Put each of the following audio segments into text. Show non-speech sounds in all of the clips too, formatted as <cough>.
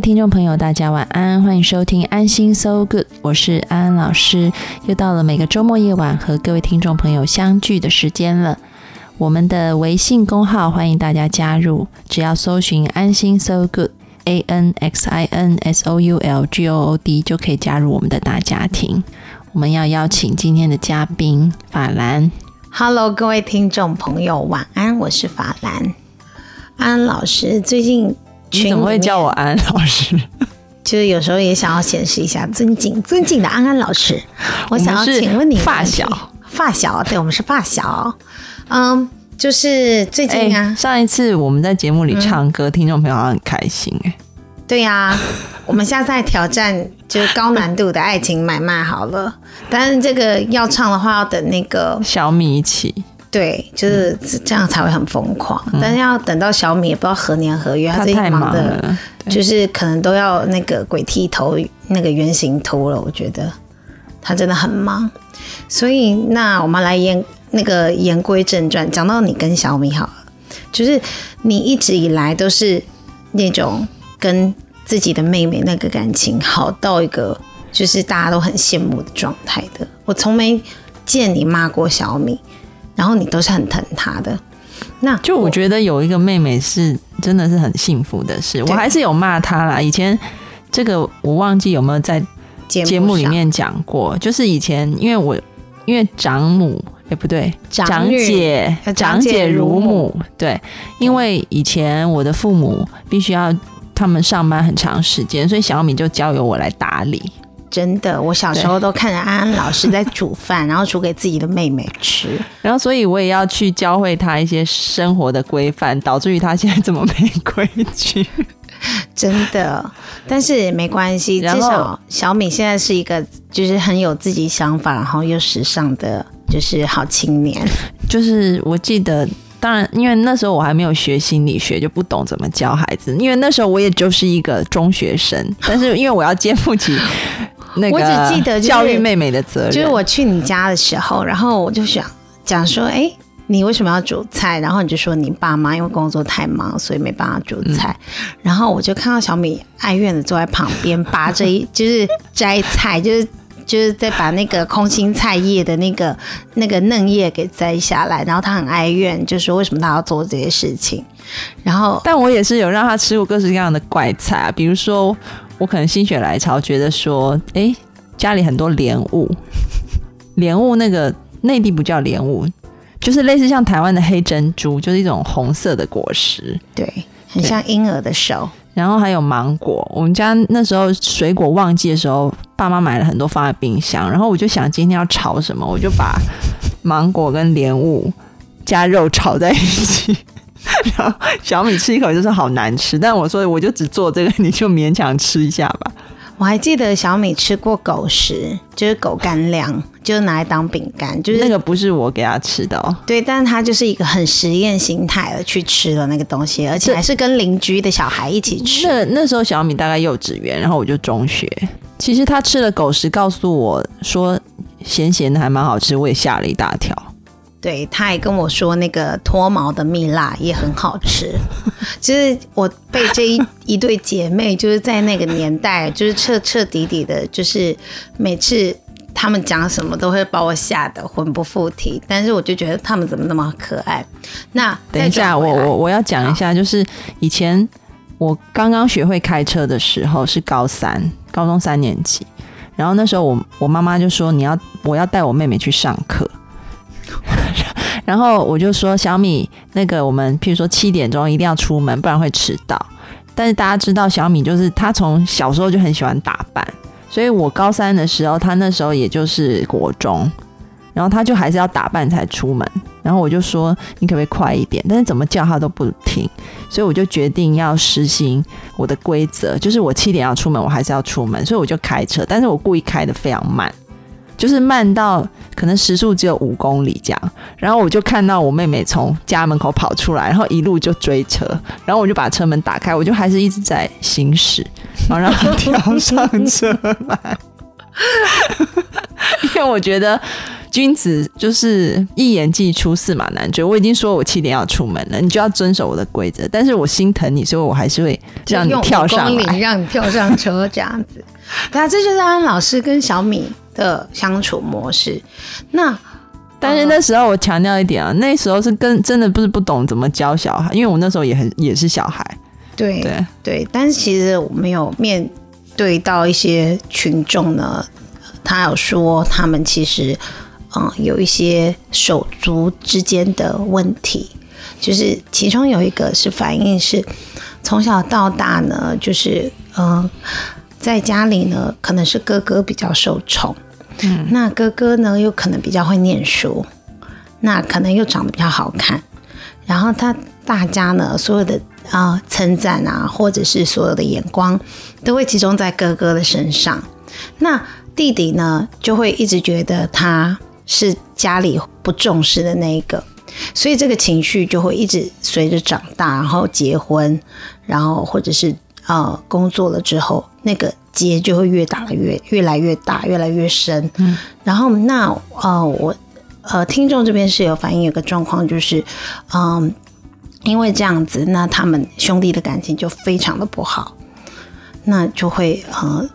听众朋友，大家晚安，欢迎收听安心 So Good，我是安安老师。又到了每个周末夜晚和各位听众朋友相聚的时间了。我们的微信公号欢迎大家加入，只要搜寻安心 So Good。A N X I N S O U L G O O D 就可以加入我们的大家庭。我们要邀请今天的嘉宾法兰。Hello，各位听众朋友，晚安，我是法兰。安安老师，最近你怎么会叫我安老师？<laughs> 就是有时候也想要显示一下尊敬，尊敬的安安老师。我想要请问你，发小，发小，对我们是发小。嗯。就是最近啊，上一次我们在节目里唱歌，听众朋友好像很开心哎。对呀，我们现在挑战就是高难度的爱情买卖好了，但是这个要唱的话要等那个小米一起。对，就是这样才会很疯狂。但是要等到小米也不知道何年何月，他太忙的，就是可能都要那个鬼剃头那个原型图了。我觉得他真的很忙，所以那我们来言。那个言归正传，讲到你跟小米好了，就是你一直以来都是那种跟自己的妹妹那个感情好到一个就是大家都很羡慕的状态的。我从没见你骂过小米，然后你都是很疼她的。那就我觉得有一个妹妹是真的是很幸福的事。我还是有骂她啦。以前这个我忘记有没有在节目里面讲过，就是以前因为我因为长母。哎，不对，长姐，长姐如母，对，因为以前我的父母必须要他们上班很长时间，所以小米就交由我来打理。真的，我小时候都看着安安老师在煮饭，然后煮给自己的妹妹吃，<laughs> 然后所以我也要去教会他一些生活的规范，导致于他现在这么没规矩。<laughs> 真的，但是没关系，至少小米现在是一个就是很有自己想法，然后又时尚的。就是好青年，就是我记得，当然，因为那时候我还没有学心理学，就不懂怎么教孩子。因为那时候我也就是一个中学生，但是因为我要肩负起那个，我只记得教育妹妹的责任。就是我去你家的时候，然后我就想讲说，哎，你为什么要煮菜？然后你就说你爸妈因为工作太忙，所以没办法煮菜。然后我就看到小米哀怨的坐在旁边，拔着一就是摘菜，就是。就是在把那个空心菜叶的那个那个嫩叶给摘下来，然后他很哀怨，就说为什么他要做这些事情。然后，但我也是有让他吃过各式各样的怪菜啊，比如说我可能心血来潮觉得说，哎，家里很多莲雾，莲雾那个内地不叫莲雾，就是类似像台湾的黑珍珠，就是一种红色的果实，对，很像婴儿的手。然后还有芒果，我们家那时候水果旺季的时候，爸妈买了很多放在冰箱。然后我就想今天要炒什么，我就把芒果跟莲雾加肉炒在一起。然后小米吃一口就是好难吃，但我说我就只做这个，你就勉强吃一下吧。我还记得小米吃过狗食，就是狗干粮，就是拿来当饼干，就是那个不是我给他吃的哦。对，但是他就是一个很实验心态的去吃了那个东西，而且还是跟邻居的小孩一起吃。那那时候小米大概幼稚园，然后我就中学。其实他吃了狗食，告诉我说咸咸的还蛮好吃，我也吓了一大跳。对，他也跟我说那个脱毛的蜜蜡也很好吃。其 <laughs> 实我被这一一对姐妹，就是在那个年代，就是彻彻底底的，就是每次他们讲什么都会把我吓得魂不附体。但是我就觉得他们怎么那么可爱？那等一下，我我我要讲一下，就是以前我刚刚学会开车的时候是高三，高中三年级，然后那时候我我妈妈就说你要我要带我妹妹去上课。然后我就说小米，那个我们譬如说七点钟一定要出门，不然会迟到。但是大家知道小米就是他从小时候就很喜欢打扮，所以我高三的时候，他那时候也就是国中，然后他就还是要打扮才出门。然后我就说你可不可以快一点？但是怎么叫他都不听，所以我就决定要实行我的规则，就是我七点要出门，我还是要出门，所以我就开车，但是我故意开的非常慢，就是慢到可能时速只有五公里这样。然后我就看到我妹妹从家门口跑出来，然后一路就追车，然后我就把车门打开，我就还是一直在行驶，然后让她跳上车来，<laughs> 因为我觉得。君子就是一言既出，驷马难追。我已经说我七点要出门了，你就要遵守我的规则。但是我心疼你，所以我还是会让你跳上来，让你跳上车这样子。对啊，这就是安老师跟小米的相处模式。那但是那时候我强调一点啊，那时候是跟真的不是不懂怎么教小孩，因为我那时候也很也是小孩。对对对，但是其实我没有面对到一些群众呢，他有说他们其实。嗯，有一些手足之间的问题，就是其中有一个是反映是从小到大呢，就是嗯，在家里呢，可能是哥哥比较受宠，那哥哥呢又可能比较会念书，那可能又长得比较好看，然后他大家呢所有的啊称赞啊，或者是所有的眼光都会集中在哥哥的身上，那弟弟呢就会一直觉得他。是家里不重视的那一个，所以这个情绪就会一直随着长大，然后结婚，然后或者是呃工作了之后，那个结就会越打的越越来越大，越来越深。嗯，然后那呃我呃听众这边是有反映有个状况，就是嗯因为这样子，那他们兄弟的感情就非常的不好，那就会呃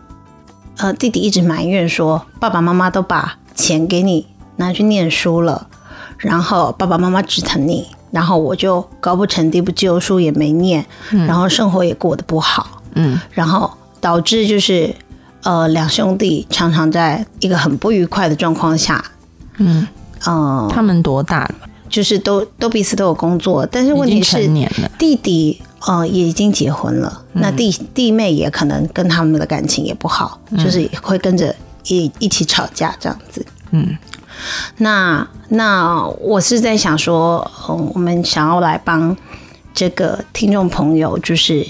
呃弟弟一直埋怨说爸爸妈妈都把钱给你。拿去念书了，然后爸爸妈妈只疼你，然后我就高不成低不就，书也没念，然后生活也过得不好，嗯，然后导致就是呃两兄弟常常在一个很不愉快的状况下，嗯，呃，他们多大了？就是都都彼此都有工作，但是问题是弟弟呃也已经结婚了，那弟弟妹也可能跟他们的感情也不好，就是会跟着一一起吵架这样子，嗯。那那我是在想说，嗯，我们想要来帮这个听众朋友，就是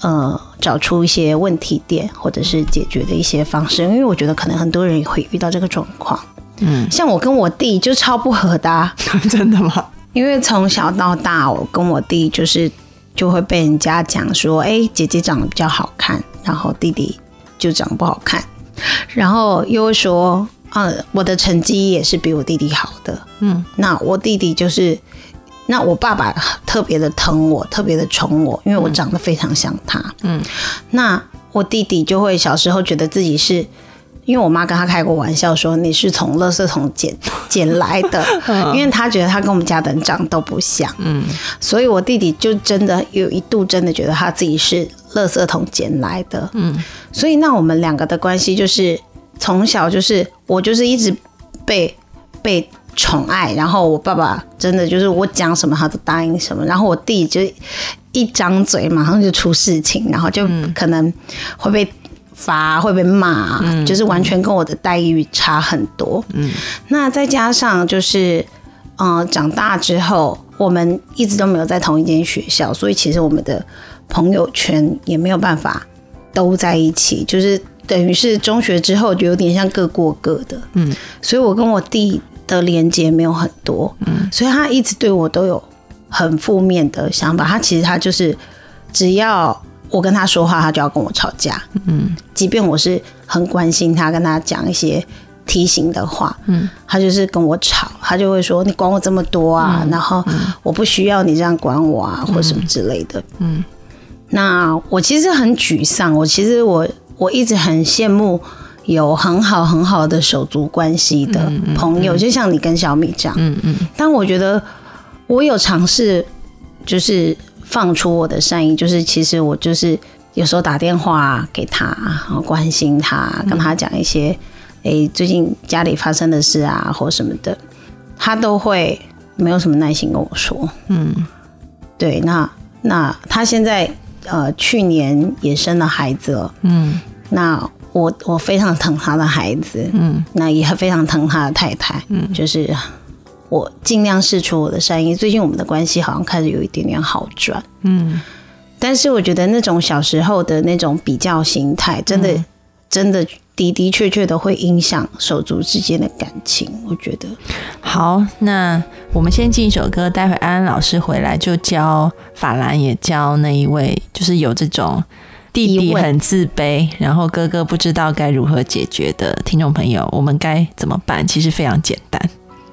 呃，找出一些问题点，或者是解决的一些方式，因为我觉得可能很多人也会遇到这个状况。嗯，像我跟我弟就超不合的，<laughs> 真的吗？因为从小到大，我跟我弟就是就会被人家讲说，哎，姐姐长得比较好看，然后弟弟就长得不好看，然后又会说。啊，我的成绩也是比我弟弟好的。嗯，那我弟弟就是，那我爸爸特别的疼我，特别的宠我，因为我长得非常像他。嗯，那我弟弟就会小时候觉得自己是，因为我妈跟他开过玩笑说你是从垃圾桶捡捡来的，<laughs> 因为他觉得他跟我们家的人长都不像。嗯，所以我弟弟就真的有一度真的觉得他自己是垃圾桶捡来的。嗯，所以那我们两个的关系就是。从小就是我就是一直被被宠爱，然后我爸爸真的就是我讲什么他都答应什么，然后我弟就一张嘴马上就出事情，然后就可能会被罚会被骂，就是完全跟我的待遇差很多。嗯，那再加上就是嗯长大之后，我们一直都没有在同一间学校，所以其实我们的朋友圈也没有办法都在一起，就是。等于是中学之后就有点像各过各的，嗯，所以我跟我弟的连接没有很多，嗯，所以他一直对我都有很负面的想法。他其实他就是只要我跟他说话，他就要跟我吵架，嗯，即便我是很关心他，跟他讲一些提醒的话，嗯，他就是跟我吵，他就会说你管我这么多啊，然后我不需要你这样管我啊，或什么之类的，嗯，那我其实很沮丧，我其实我。我一直很羡慕有很好很好的手足关系的朋友，就像你跟小米这样。嗯嗯。但我觉得我有尝试，就是放出我的善意，就是其实我就是有时候打电话给他，然后关心他，跟他讲一些，哎，最近家里发生的事啊，或什么的，他都会没有什么耐心跟我说。嗯。对，那那他现在呃，去年也生了孩子了。嗯。那我我非常疼他的孩子，嗯，那也非常疼他的太太，嗯，就是我尽量试出我的善意。最近我们的关系好像开始有一点点好转，嗯，但是我觉得那种小时候的那种比较心态，真的、真的的的确确的会影响手足之间的感情。我觉得，好，那我们先进一首歌，待会安安老师回来就教法兰，也教那一位，就是有这种弟弟很自卑，然后哥哥不知道该如何解决的听众朋友，我们该怎么办？其实非常简单，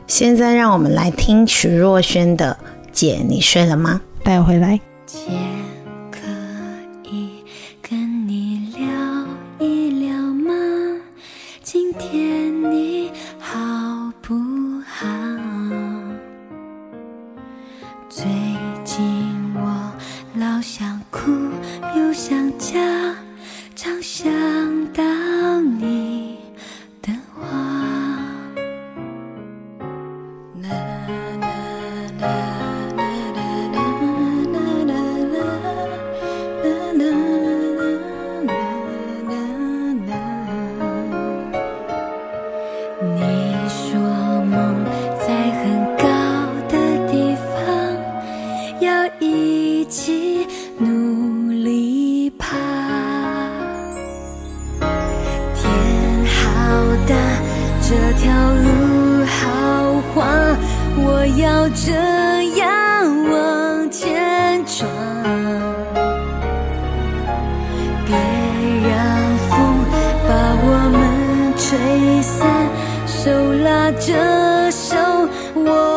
现在让我们来听徐若瑄的《姐，你睡了吗》。待会回来。姐，可以跟你聊一聊吗？今天你好不好？最吹散，手拉着手，我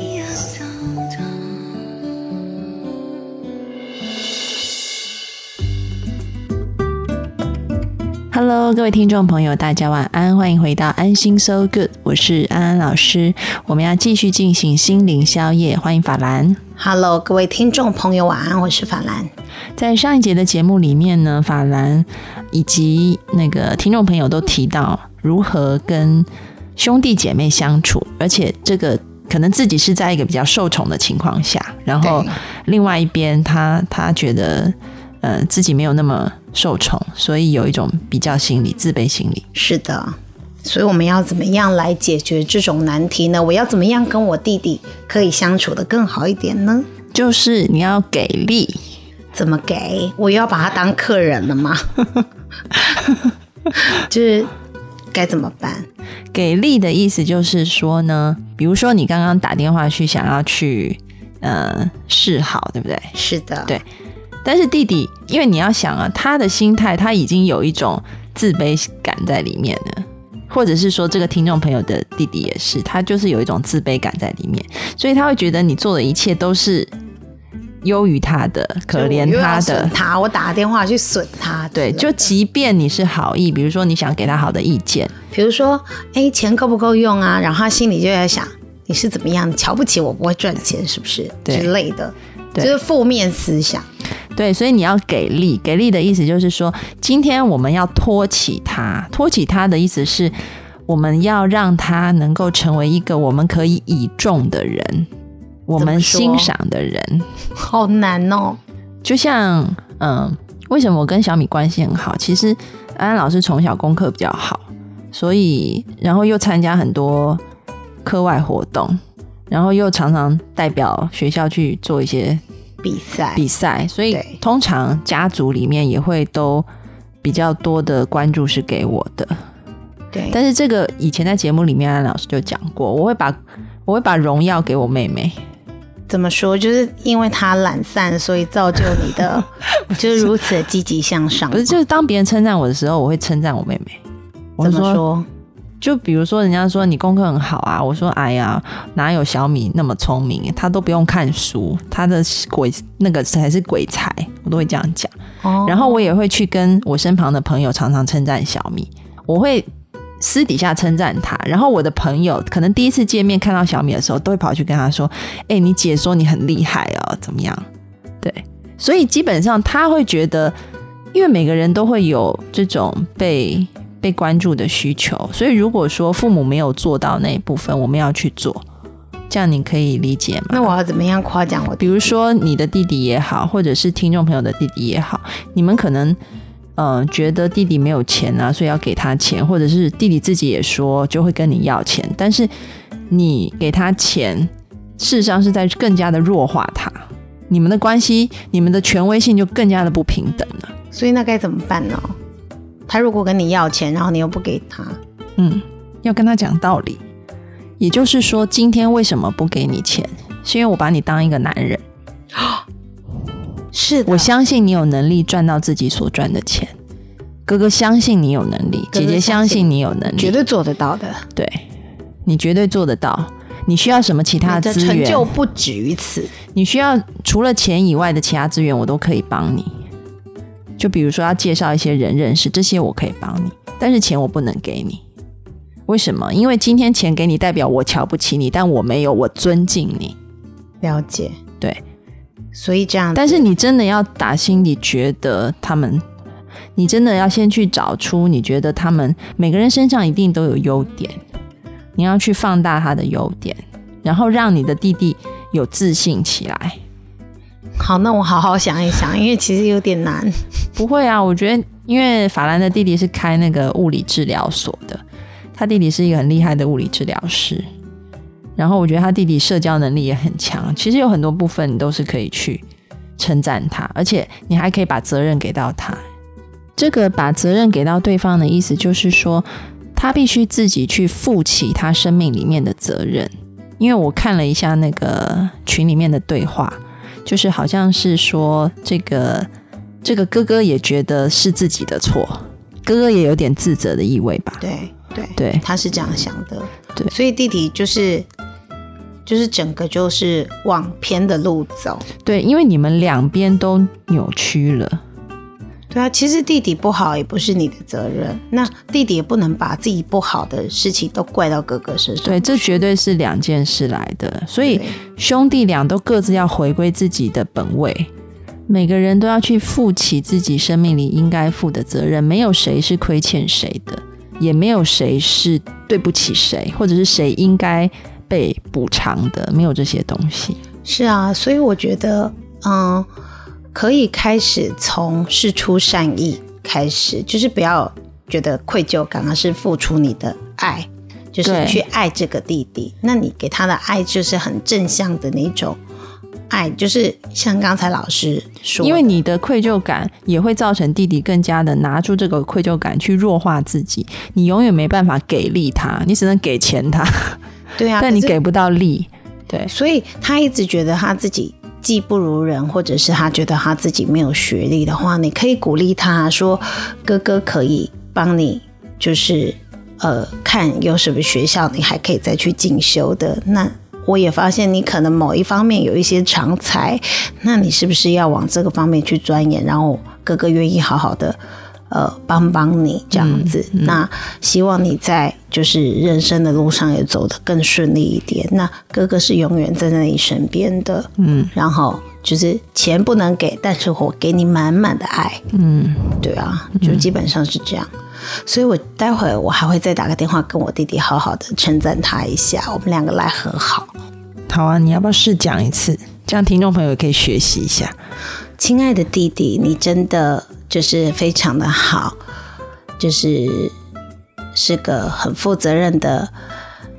Hello，各位听众朋友，大家晚安，欢迎回到安心 So Good，我是安安老师。我们要继续进行心灵宵夜，欢迎法兰。Hello，各位听众朋友，晚安，我是法兰。在上一节的节目里面呢，法兰以及那个听众朋友都提到如何跟兄弟姐妹相处，而且这个可能自己是在一个比较受宠的情况下，然后另外一边他他觉得呃自己没有那么受宠，所以有一种比较心理、自卑心理。是的，所以我们要怎么样来解决这种难题呢？我要怎么样跟我弟弟可以相处的更好一点呢？就是你要给力，怎么给？我又要把他当客人了吗？<laughs> 就是该怎么办？给力的意思就是说呢，比如说你刚刚打电话去想要去呃示好，对不对？是的，对但是弟弟，因为你要想啊，他的心态他已经有一种自卑感在里面了，或者是说这个听众朋友的弟弟也是，他就是有一种自卑感在里面，所以他会觉得你做的一切都是优于他的，可怜他的损。他，我打电话去损他对，就即便你是好意，比如说你想给他好的意见，比如说，哎，钱够不够用啊？然后他心里就在想，你是怎么样？瞧不起我不会赚钱，是不是？之类的，就是负面思想。对，所以你要给力。给力的意思就是说，今天我们要托起他，托起他的意思是，我们要让他能够成为一个我们可以倚重的人，我们欣赏的人。好难哦。就像，嗯，为什么我跟小米关系很好？其实安安老师从小功课比较好，所以然后又参加很多课外活动，然后又常常代表学校去做一些比赛比赛，所以通常家族里面也会都比较多的关注是给我的。对，但是这个以前在节目里面安老师就讲过，我会把我会把荣耀给我妹妹。怎么说？就是因为她懒散，所以造就你的 <laughs> 就是如此的积极向上。不是，就是当别人称赞我的时候，我会称赞我妹妹。我怎么说？就比如说人家说你功课很好啊，我说哎呀，哪有小米那么聪明？他都不用看书，他的鬼那个才是鬼才，我都会这样讲。哦然后我也会去跟我身旁的朋友常常称赞小米，我会私底下称赞他。然后我的朋友可能第一次见面看到小米的时候，都会跑去跟他说：“哎、你姐说你很厉害哦，怎么样？”对，所以基本上他会觉得，因为每个人都会有这种被被关注的需求，所以如果说父母没有做到那一部分，我们要去做，这样你可以理解吗？那我要怎么样夸奖我弟弟？比如说你的弟弟也好，或者是听众朋友的弟弟也好，你们可能呃觉得弟弟没有钱啊，所以要给他钱，或者是弟弟自己也说就会跟你要钱，但是你给他钱，事实上是在更加的弱化他，你们的关系、你们的权威性就更加的不平等了。所以那该怎么办呢？他如果跟你要钱，然后你又不给他，嗯，要跟他讲道理，也就是说，今天为什么不给你钱？是因为我把你当一个男人。<gasps> 是的，我相信你有能力赚到自己所赚的钱。哥哥相信你有能力，姐姐相信你有能力，绝对做得到的。对，你绝对做得到。你需要什么其他的资源？成就不止于此。你需要除了钱以外的其他资源，我都可以帮你。就比如说要介绍一些人认识，这些我可以帮你，但是钱我不能给你。为什么？因为今天钱给你，代表我瞧不起你，但我没有，我尊敬你。了解，对，所以这样，但是你真的要打心里觉得他们，你真的要先去找出你觉得他们每个人身上一定都有优点，你要去放大他的优点，然后让你的弟弟有自信起来。好，那我好好想一想，因为其实有点难。不会啊，我觉得因为法兰的弟弟是开那个物理治疗所的，他弟弟是一个很厉害的物理治疗师。然后我觉得他弟弟社交能力也很强，其实有很多部分你都是可以去称赞他，而且你还可以把责任给到他。这个把责任给到对方的意思，就是说他必须自己去负起他生命里面的责任。因为我看了一下那个群里面的对话，就是好像是说这个这个哥哥也觉得是自己的错，哥哥也有点自责的意味吧？对对对他是这样想的。对所以弟弟就是就是整个就是往偏的路走。对，因为你们两边都扭曲了，对啊，其实弟弟不好也不是你的责任，那弟弟也不能把自己不好的事情都怪到哥哥身上。对，这绝对是两件事来的。所以兄弟俩都各自要回归自己的本位，每个人都要去负起自己生命里应该负的责任，没有谁是亏欠谁的，也没有谁是对不起谁，或者是谁应该被补偿的，没有这些东西。是啊，所以我觉得，嗯，可以开始从事出善意开始，就是不要觉得愧疚感，而是付出你的爱，就是去爱这个弟弟。那你给他的爱就是很正向的那种爱，就是像刚才老师说的，因为你的愧疚感也会造成弟弟更加的拿出这个愧疚感去弱化自己，你永远没办法给力他，你只能给钱他，对啊，<laughs> 但你给不到力。对，所以他一直觉得他自己技不如人，或者是他觉得他自己没有学历的话，你可以鼓励他说：“哥哥可以帮你，就是呃，看有什么学校你还可以再去进修的。”那我也发现你可能某一方面有一些长才，那你是不是要往这个方面去钻研？然后哥哥愿意好好的。呃，帮帮你这样子，那希望你在就是人生的路上也走得更顺利一点。那哥哥是永远站在你身边的，嗯然后就是钱不能给，但是我给你满满的爱，嗯，对啊，就基本上是这样。所以我待会儿我还会再打个电话跟我弟弟好好的称赞他一下，我们两个来和好。好啊，你要不要试讲一次？这样听众朋友也可以学习一下。亲爱的弟弟，你真的就是非常的好，就是是个很负责任的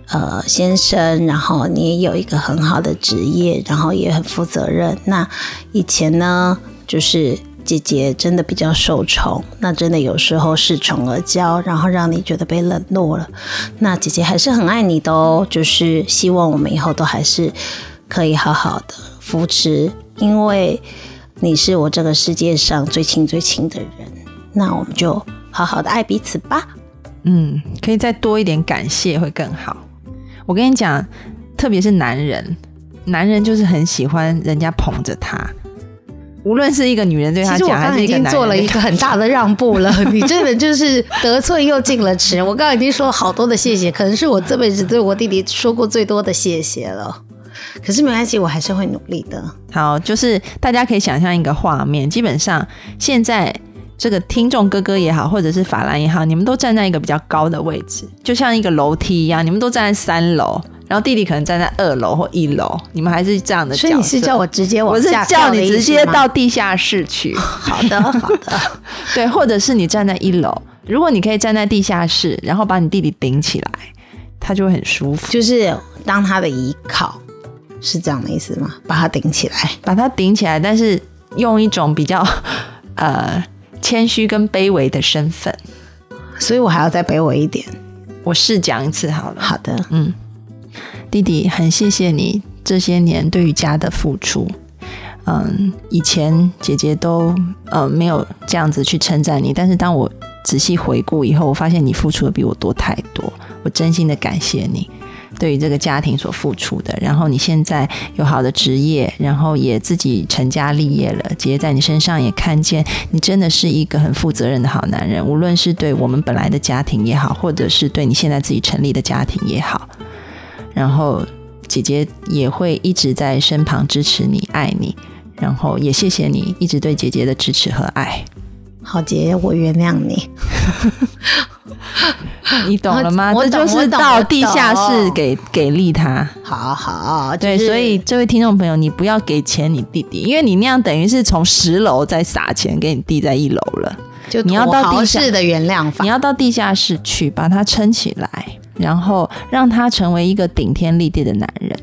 呃先生，然后你也有一个很好的职业，然后也很负责任。那以前呢，就是姐姐真的比较受宠，那真的有时候恃宠而骄，然后让你觉得被冷落了。那姐姐还是很爱你的哦，就是希望我们以后都还是可以好好的扶持，因为你是我这个世界上最亲最亲的人。那我们就好好的爱彼此吧。嗯，可以再多一点感谢会更好。我跟你讲，特别是男人，男人就是很喜欢人家捧着他，无论是一个女人对他讲，其实我刚刚还是一个男人已经做了一个很大的让步了，你真的就是得寸又进了尺。我刚刚已经说了好多的谢谢，可能是我这辈子对我弟弟说过最多的谢谢了。可是没关系，我还是会努力的。好，就是大家可以想象一个画面，基本上现在这个听众哥哥也好，或者是法兰也好，你们都站在一个比较高的位置，就像一个楼梯一样，你们都站在三楼，然后弟弟可能站在二楼或一楼，你们还是这样的角色。所以你是叫我直接往我是下叫你直接到地下室去，好的好的，对，或者是你站在一楼，如果你可以站在地下室，然后把你弟弟顶起来，他就会很舒服。就是当他的依靠，是这样的意思吗？把它顶起来。把它顶起来，但是用一种比较 <laughs> 呃谦虚跟卑微的身份。所以我还要再卑微一点。我试讲一次好了。好的，嗯弟弟，很谢谢你这些年对于家的付出。嗯，以前姐姐都呃没有这样子去称赞你，但是当我仔细回顾以后，我发现你付出的比我多太多。我真心的感谢你对于这个家庭所付出的。然后你现在有好的职业，然后也自己成家立业了。姐姐在你身上也看见你真的是一个很负责任的好男人，无论是对我们本来的家庭也好，或者是对你现在自己成立的家庭也好。然后姐姐也会一直在身旁支持你、爱你，然后也谢谢你一直对姐姐的支持和爱。好杰，我原谅你。<laughs> 你懂了吗？<laughs> 我这就是到地下室给给力他。好好，对，就是所以这位听众朋友，你不要给钱你弟弟，因为你那样等于是从十楼再撒钱给你弟在一楼了。就你要到地下室的原谅法你。要到地下室去把他撑起来，然后让他成为一个顶天立地的男人。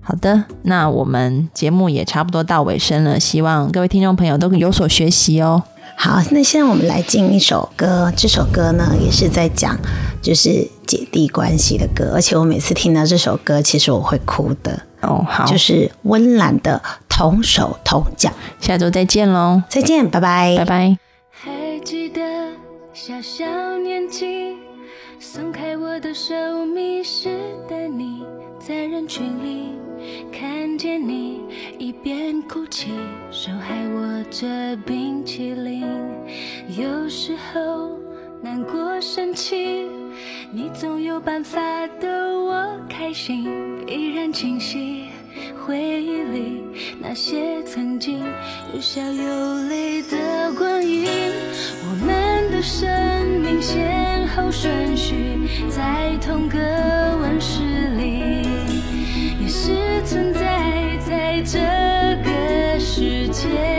好的，那我们节目也差不多到尾声了，希望各位听众朋友都有所学习哦。好，那现在我们来进一首歌，这首歌呢也是在讲就是姐弟关系的歌，而且我每次听到这首歌，其实我会哭的，哦，好，就是温岚的《同手同脚》。下周再见喽，再见，拜拜，拜拜。还记得小小年纪，松开我的手，迷失的你，在人群里看见你，一边哭泣，手还握着冰淇淋。有时候难过、生气，你总有办法逗我开心，依然清晰。回忆里那些曾经有笑有泪的光阴，我们的生命先后顺序在同个温室，只存在在这个世界。